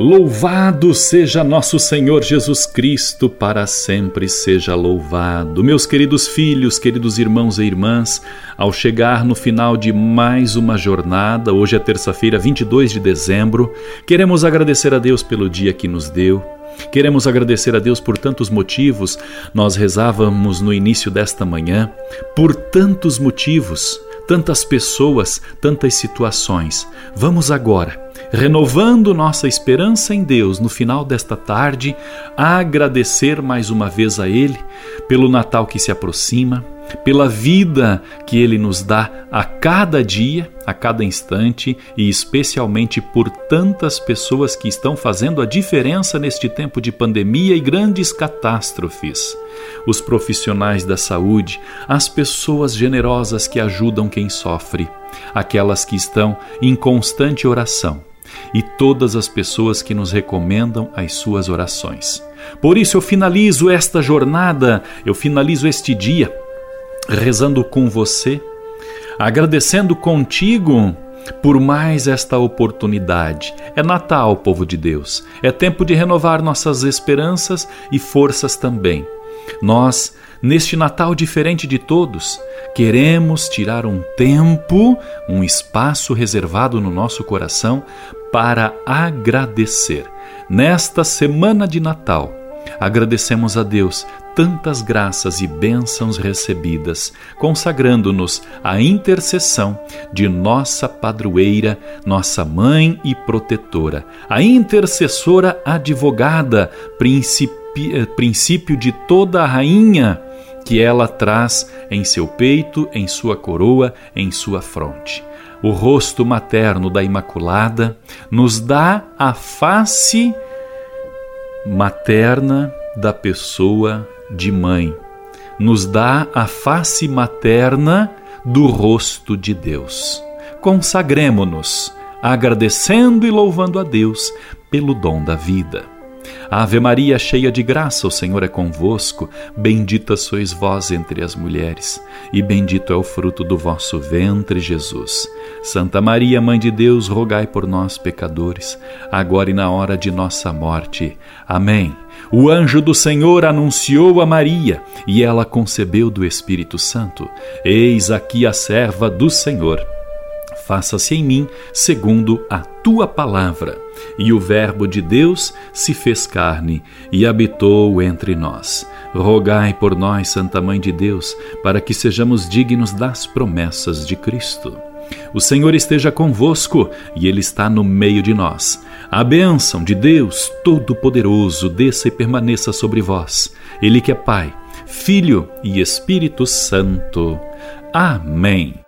Louvado seja nosso Senhor Jesus Cristo, para sempre seja louvado. Meus queridos filhos, queridos irmãos e irmãs, ao chegar no final de mais uma jornada, hoje é terça-feira, 22 de dezembro, queremos agradecer a Deus pelo dia que nos deu. Queremos agradecer a Deus por tantos motivos. Nós rezávamos no início desta manhã, por tantos motivos, tantas pessoas, tantas situações. Vamos agora renovando nossa esperança em Deus no final desta tarde, agradecer mais uma vez a Ele pelo Natal que se aproxima, pela vida que Ele nos dá a cada dia, a cada instante e especialmente por tantas pessoas que estão fazendo a diferença neste tempo de pandemia e grandes catástrofes. Os profissionais da saúde, as pessoas generosas que ajudam quem sofre, aquelas que estão em constante oração e todas as pessoas que nos recomendam as suas orações. Por isso eu finalizo esta jornada, eu finalizo este dia rezando com você, agradecendo contigo por mais esta oportunidade. É Natal, povo de Deus. É tempo de renovar nossas esperanças e forças também. Nós, neste Natal diferente de todos, queremos tirar um tempo, um espaço reservado no nosso coração para agradecer. Nesta semana de Natal, agradecemos a Deus tantas graças e bênçãos recebidas, consagrando-nos à intercessão de nossa padroeira, nossa mãe e protetora, a intercessora advogada, eh, princípio de toda a rainha que ela traz em seu peito, em sua coroa, em sua fronte o rosto materno da Imaculada, nos dá a face materna da pessoa de mãe, nos dá a face materna do rosto de Deus. Consagremo-nos, agradecendo e louvando a Deus pelo dom da vida. Ave Maria, cheia de graça, o Senhor é convosco. Bendita sois vós entre as mulheres, e bendito é o fruto do vosso ventre, Jesus. Santa Maria, Mãe de Deus, rogai por nós, pecadores, agora e na hora de nossa morte. Amém. O anjo do Senhor anunciou a Maria, e ela concebeu do Espírito Santo. Eis aqui a serva do Senhor faça-se em mim segundo a tua palavra. E o Verbo de Deus se fez carne e habitou entre nós. Rogai por nós, Santa Mãe de Deus, para que sejamos dignos das promessas de Cristo. O Senhor esteja convosco e Ele está no meio de nós. A bênção de Deus Todo-Poderoso desça e permaneça sobre vós. Ele que é Pai, Filho e Espírito Santo. Amém.